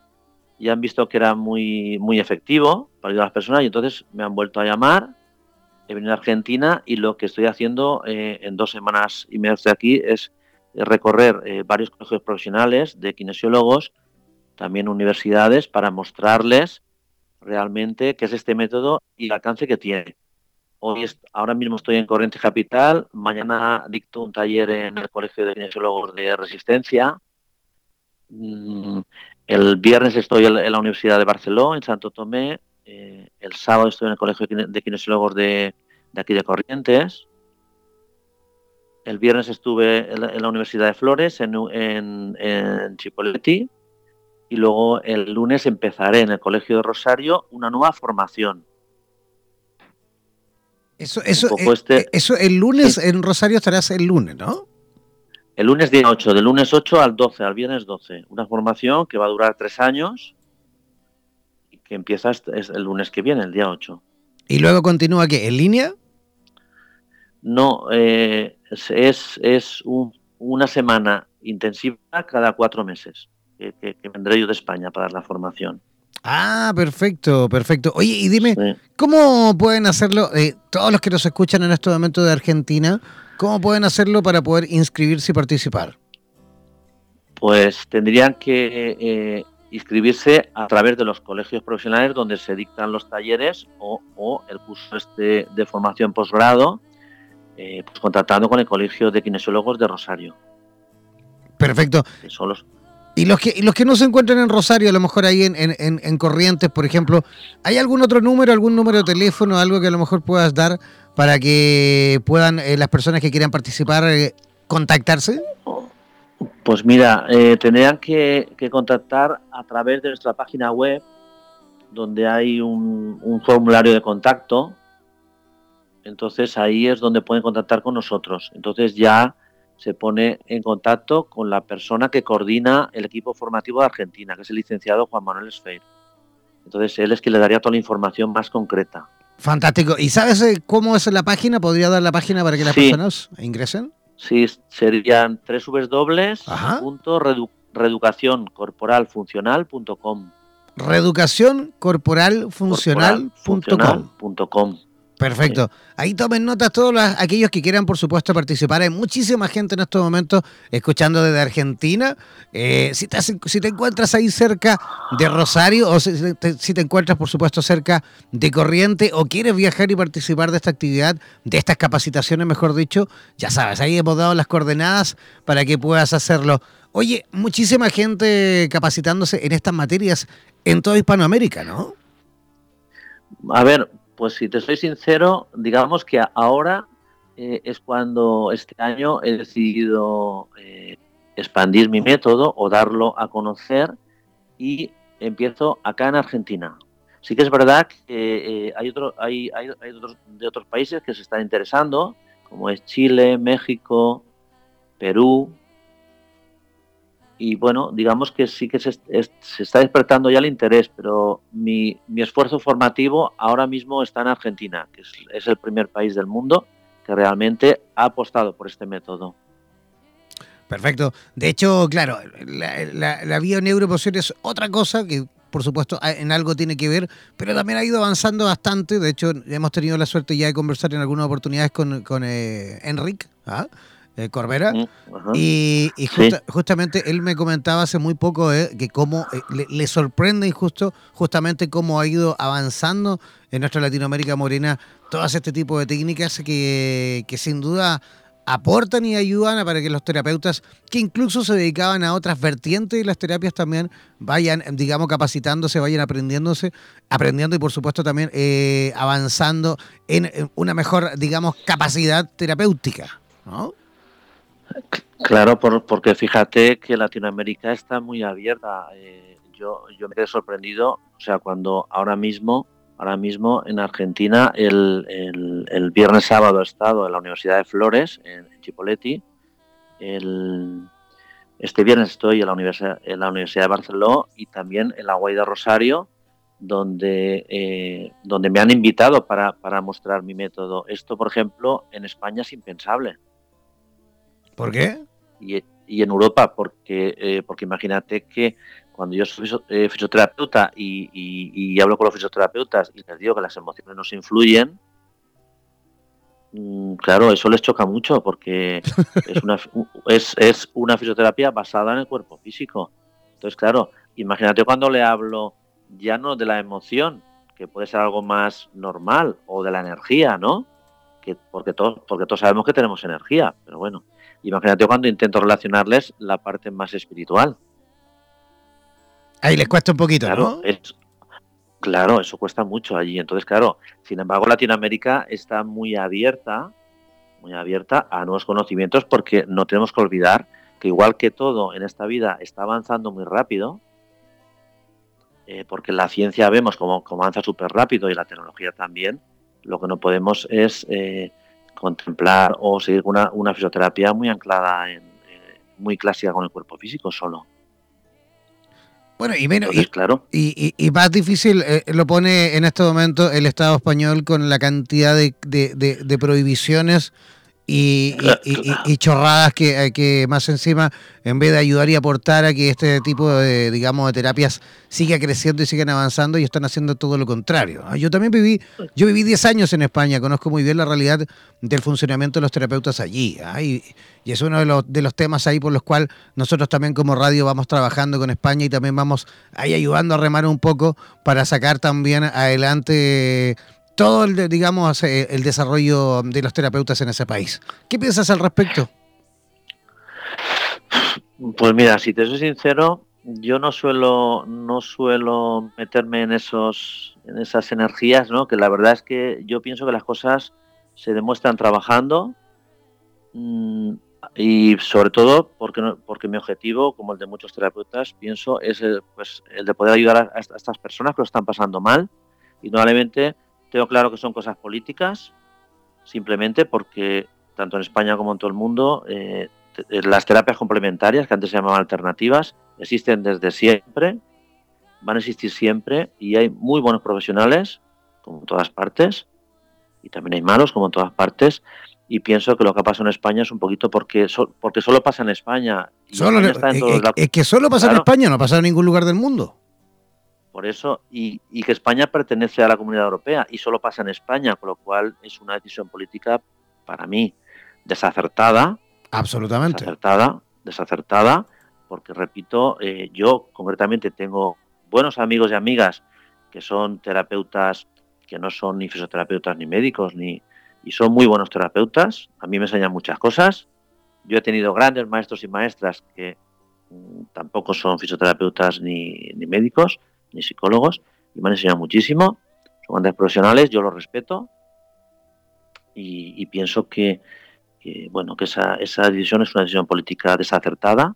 y han visto que era muy, muy efectivo para ayudar a las personas y entonces me han vuelto a llamar. He venido a Argentina y lo que estoy haciendo eh, en dos semanas y media de aquí es recorrer eh, varios colegios profesionales de kinesiólogos, también universidades, para mostrarles realmente qué es este método y el alcance que tiene. Hoy ahora mismo estoy en Corriente Capital, mañana dicto un taller en el Colegio de Kinesiólogos de Resistencia. Mm, el viernes estoy en la Universidad de Barcelona, en Santo Tomé. Eh, el sábado estoy en el Colegio de Kinesiólogos de, aquí de Corrientes. El viernes estuve en la, Universidad de Flores, en, en, en y luego el lunes empezaré en el Colegio de Rosario una nueva formación. Eso, eso, eh, este eso el lunes en Rosario estarás el lunes, ¿no? El lunes día 8, del lunes 8 al 12, al viernes 12. Una formación que va a durar tres años que empieza el lunes que viene, el día 8. ¿Y luego continúa qué? ¿En línea? No, eh, es, es una semana intensiva cada cuatro meses que, vendré yo de España para dar la formación. Ah, perfecto, perfecto. Oye, y dime, ¿cómo pueden hacerlo eh, todos los que nos escuchan en este momento de Argentina? ¿Cómo pueden hacerlo para poder inscribirse y participar? Pues tendrían que eh, inscribirse a través de los colegios profesionales donde se dictan los talleres o, el curso este de formación posgrado, eh, pues contactando con el Colegio de Kinesiólogos de Rosario. Perfecto. son los, y los que, los que no se encuentran en Rosario, a lo mejor ahí en, en, Corrientes, por ejemplo, ¿hay algún otro número, algún número de teléfono, algo que a lo mejor puedas dar para que puedan eh, las personas que quieran participar eh, contactarse? Pues mira, eh, tendrían que, contactar a través de nuestra página web, donde hay un, un formulario de contacto. Entonces ahí es donde pueden contactar con nosotros. Entonces ya se pone en contacto con la persona que coordina el equipo formativo de Argentina, que es el licenciado Juan Manuel Esfeir. Entonces, él es quien le daría toda la información más concreta. Fantástico. ¿Y sabes eh, cómo es la página? ¿Podría dar la página para que las personas ingresen? Sí, serían www.reeducacioncorporalfuncional.com. Reeducacioncorporalfuncional.com. Perfecto. Ahí tomen notas todos aquellos que quieran, por supuesto, participar. Hay muchísima gente en estos momentos escuchando desde Argentina. Eh, si, te, encuentras ahí cerca de Rosario o si te, si te encuentras, por supuesto, cerca de Corriente o quieres viajar y participar de esta actividad, de estas capacitaciones, mejor dicho, ya sabes, ahí hemos dado las coordenadas para que puedas hacerlo. Oye, muchísima gente capacitándose en estas materias en toda Hispanoamérica, ¿no? A ver, pues si te soy sincero, digamos que ahora eh, es cuando este año he decidido eh, expandir mi método o darlo a conocer y empiezo acá en Argentina. Sí que es verdad que eh, hay, otro, hay, hay, otros, de otros países que se están interesando, como es Chile, México, Perú, y bueno, digamos que sí que se, está despertando ya el interés, pero mi, esfuerzo formativo ahora mismo está en Argentina, que es, el primer país del mundo que realmente ha apostado por este método. Perfecto. De hecho, claro, la, la, la bioneuropoción es otra cosa que por supuesto, en algo tiene que ver, pero también ha ido avanzando bastante. De hecho, hemos tenido la suerte ya de conversar en algunas oportunidades con, con eh, Enric. ¿ah? Eh, Corbera, y, justamente él me comentaba hace muy poco eh, que cómo le, le, sorprende justo, justamente cómo ha ido avanzando en nuestra Latinoamérica morena todas este tipo de técnicas que, que sin duda aportan y ayudan para que los terapeutas que incluso se dedicaban a otras vertientes de las terapias también vayan, digamos, capacitándose, vayan aprendiéndose, aprendiendo y por supuesto también eh, avanzando en, una mejor, digamos, capacidad terapéutica, ¿no? Claro, porque fíjate que Latinoamérica está muy abierta. Eh, yo, yo me quedé sorprendido, o sea, cuando ahora mismo Ahora mismo en Argentina, el, el, viernes sábado he estado en la Universidad de Flores, en, Chipoleti. este viernes estoy en la, Universidad, en la Universidad de Barcelona y también en la Guaida Rosario, donde, eh, donde me han invitado para, para, mostrar mi método. Esto, por ejemplo, en España es impensable. ¿Por qué? Y, y en Europa, porque, eh, porque imagínate que cuando yo soy eh, fisioterapeuta y, hablo con los fisioterapeutas y les digo que las emociones nos influyen, mm, claro, eso les choca mucho porque es una, es, una fisioterapia basada en el cuerpo físico. Entonces, claro, imagínate cuando le hablo ya no de la emoción, que puede ser algo más normal, o de la energía, ¿no? Que, porque, todos, porque todos sabemos que tenemos energía, pero bueno, imagínate cuando intento relacionarles la parte más espiritual. Ahí les cuesta un poquito, claro, ¿no? claro, eso cuesta mucho allí. Entonces, claro, sin embargo, Latinoamérica está muy abierta, muy abierta a nuevos conocimientos porque no tenemos que olvidar que igual que todo en esta vida está avanzando muy rápido, eh, porque la ciencia vemos como, avanza súper rápido y la tecnología también, lo que no podemos es eh, contemplar o seguir una, una fisioterapia muy anclada en, eh, muy clásica con el cuerpo físico solo. Bueno, y menos, y, claro. y, y, más difícil eh, lo pone en este momento el Estado español con la cantidad de, de, de prohibiciones y, chorradas que, que, más encima, en vez de ayudar y aportar a que este tipo de, digamos, de terapias siga creciendo y sigan avanzando, y están haciendo todo lo contrario. Ah, yo también viví, yo viví 10 años en España, conozco muy bien la realidad del funcionamiento de los terapeutas allí, ah, y, es uno de los, de los temas ahí por los cuales nosotros también como radio vamos trabajando con España y también vamos ahí ayudando a remar un poco para sacar también adelante todo el, digamos, eh, el desarrollo de los terapeutas en ese país. ¿Qué piensas al respecto? Pues mira, si te soy sincero, yo no suelo, no suelo meterme en esos, en esas energías, ¿no? Que la verdad es que yo pienso que las cosas se demuestran trabajando mm, y sobre todo porque, porque mi objetivo, como el de muchos terapeutas, pienso es el, pues, el de poder ayudar a, a, estas personas que lo están pasando mal y normalmente tengo claro que son cosas políticas, simplemente porque tanto en España como en todo el mundo eh, las terapias complementarias, que antes se llamaban alternativas, existen desde siempre, van a existir siempre y hay muy buenos profesionales, como en todas partes, y también hay malos, como en todas partes, y pienso que lo que pasa en España es un poquito porque, porque solo pasa en España. Solo es, que solo pasa en España, no pasa en ningún lugar del mundo. Por eso, y, que España pertenece a la Comunidad Europea y solo pasa en España, con lo cual es una decisión política para mí desacertada. Absolutamente. Desacertada, desacertada, porque repito, eh, yo concretamente tengo buenos amigos y amigas que son terapeutas, que no son ni fisioterapeutas ni médicos, ni, y son muy buenos terapeutas. A mí me enseñan muchas cosas. Yo he tenido grandes maestros y maestras que mm, tampoco son fisioterapeutas ni, ni médicos ni psicólogos, y me han enseñado muchísimo. Son grandes profesionales, yo los respeto y, pienso que, bueno, que esa, esa decisión es una decisión política desacertada,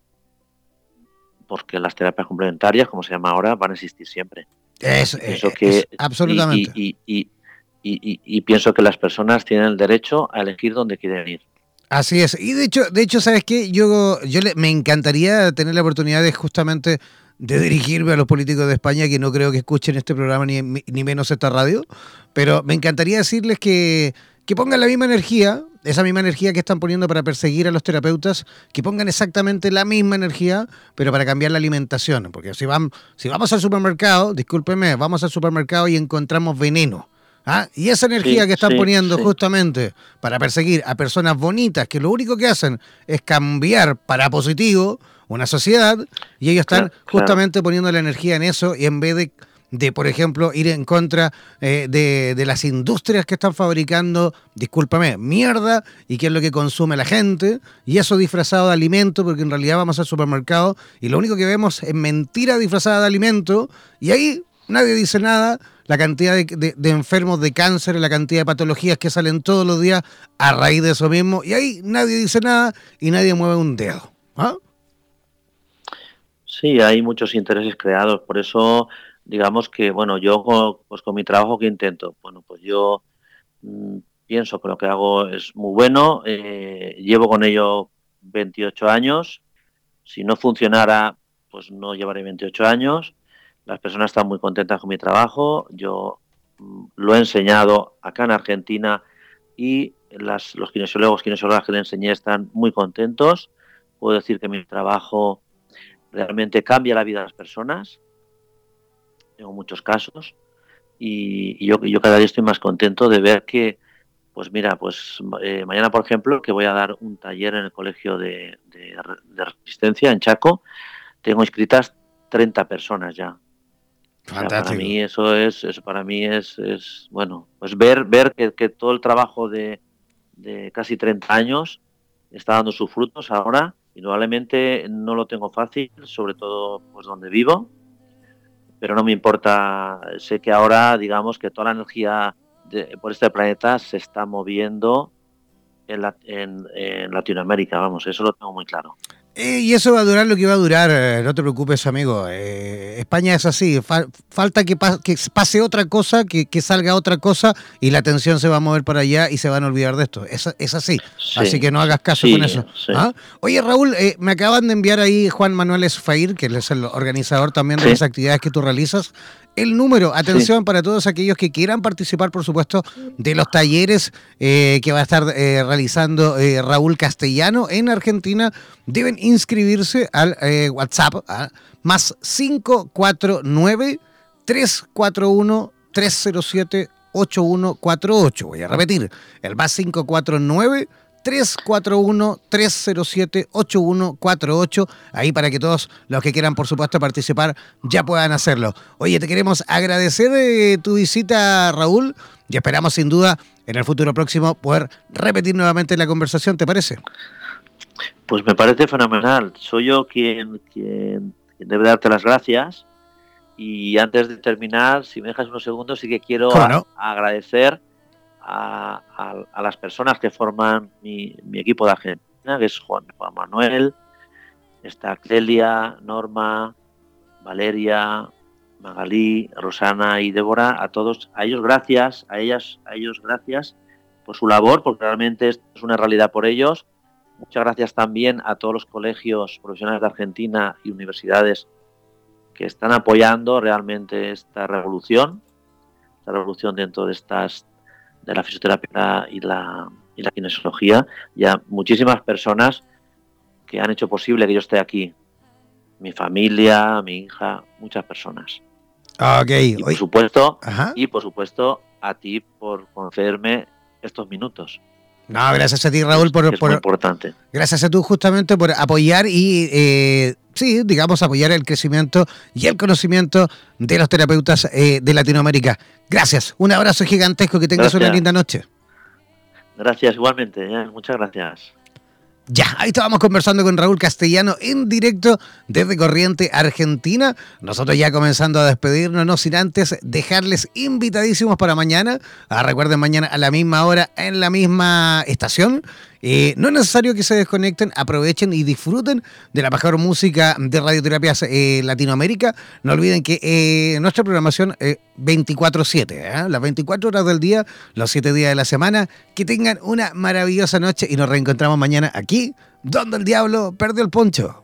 porque las terapias complementarias, como se llama ahora, van a existir siempre. Es, que, absolutamente. Y, y, y, pienso que las personas tienen el derecho a elegir dónde quieren ir. Así es. Y de hecho, de hecho, ¿sabes qué? Yo, yo me encantaría tener la oportunidad de justamente de dirigirme a los políticos de España que no creo que escuchen este programa ni, ni menos esta radio, pero me encantaría decirles que, que pongan la misma energía, esa misma energía que están poniendo para perseguir a los terapeutas, que pongan exactamente la misma energía, pero para cambiar la alimentación. Porque si, van, si vamos al supermercado, discúlpeme, vamos al supermercado y encontramos veneno. ¿ah? Y esa energía que están poniendo justamente para perseguir a personas bonitas, que lo único que hacen es cambiar para positivo una sociedad, y ellos están justamente poniendo la energía en eso, y en vez de de, por ejemplo, ir en contra eh, de, las industrias que están fabricando, discúlpame, mierda, y qué es lo que consume la gente, y eso disfrazado de alimento, porque en realidad vamos al supermercado y lo único que vemos es mentira disfrazada de alimento, y ahí nadie dice nada, la cantidad de, enfermos de cáncer, la cantidad de patologías que salen todos los días a raíz de eso mismo, y ahí nadie dice nada y nadie mueve un dedo. ¿ah? Sí, hay muchos intereses creados, por eso digamos que, bueno, yo pues con mi trabajo que intento, bueno, pues yo mm, pienso que lo que hago es muy bueno, eh, llevo con ello 28 años, si no funcionara, pues no llevaré 28 años, las personas están muy contentas con mi trabajo, yo mm, lo he enseñado acá en Argentina y las, los kinesiólogos, kinesiólogas que le enseñé están muy contentos, puedo decir que mi trabajo realmente cambia la vida de las personas, tengo muchos casos y, yo, yo, cada día estoy más contento de ver que, pues mira, pues eh, mañana, por ejemplo, que voy a dar un taller en el Colegio de, Resistencia en Chaco, tengo inscritas 30 personas ya. para mí eso es, eso para mí es, es bueno, pues ver, ver que, que todo el trabajo de, de casi 30 años está dando sus frutos ahora. Indudablemente no lo tengo fácil, sobre todo pues donde vivo, pero no me importa. Sé que ahora, digamos, que toda la energía por este planeta se está moviendo en, en, Latinoamérica, vamos, eso lo tengo muy claro. Eh, y eso va a durar lo que va a durar, eh, no te preocupes, amigo. Eh, España es así, falta que, que, pase otra cosa, que, salga otra cosa y la atención se va a mover para allá y se van a olvidar de esto. Es, es así, así que no hagas caso con eso. ¿Ah? Oye, Raúl, me acaban de enviar ahí Juan Manuel Esfair, que es el organizador también de las actividades que tú realizas el número. Atención para todos aquellos que quieran participar, por supuesto, de los talleres eh, que va a estar eh, realizando eh, Raúl Castellano en Argentina. Deben inscribirse al WhatsApp a más 549 341 307 8148. Voy a repetir, el más 549 341-307-8148. Ahí para que todos los que quieran, por supuesto, participar ya puedan hacerlo. Oye, te queremos agradecer eh, tu visita, Raúl, y esperamos sin duda en el futuro próximo poder repetir nuevamente la conversación, ¿te parece? Pues me parece fenomenal. Soy yo quien, quien debe darte las gracias. Y antes de terminar, si me dejas unos segundos, sí que quiero agradecer a, las personas que forman mi, equipo de Argentina, que es Juan, Juan Manuel, está Clelia, Norma, Valeria, Magalí, Rosana y Débora, a todos, a ellos gracias, a ellas, a ellos gracias por su labor, porque realmente es una realidad por ellos. Muchas gracias también a todos los colegios profesionales de Argentina y universidades que están apoyando realmente esta revolución, esta revolución dentro de estas de la fisioterapia y la, y la kinesiología y a muchísimas personas que han hecho posible que yo esté aquí. Mi familia, mi hija, muchas personas. Ok. Y por supuesto, y por supuesto a ti por concederme estos minutos. No, gracias a ti, Raúl, por, es muy importante. Gracias a tú justamente por apoyar y eh, sí, digamos, apoyar el crecimiento y el conocimiento de los terapeutas eh, de Latinoamérica. Gracias, un abrazo gigantesco, que tengas una linda noche. Gracias, igualmente, ¿eh? muchas gracias. Ya, ahí estábamos conversando con Raúl Castellano en directo desde Corriente, Argentina. Nosotros ya comenzando a despedirnos, no sin antes dejarles invitadísimos para mañana. Ah, recuerden, mañana a la misma hora, en la misma estación. Eh, no es necesario que se desconecten, aprovechen y disfruten de la mejor música de radioterapias eh, Latinoamérica. No olviden que eh, nuestra programación es 24-7, las 24 horas del día, los 7 días de la semana. Que tengan una maravillosa noche y nos reencontramos mañana aquí, donde el diablo perdió el poncho.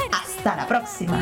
Hasta la próxima.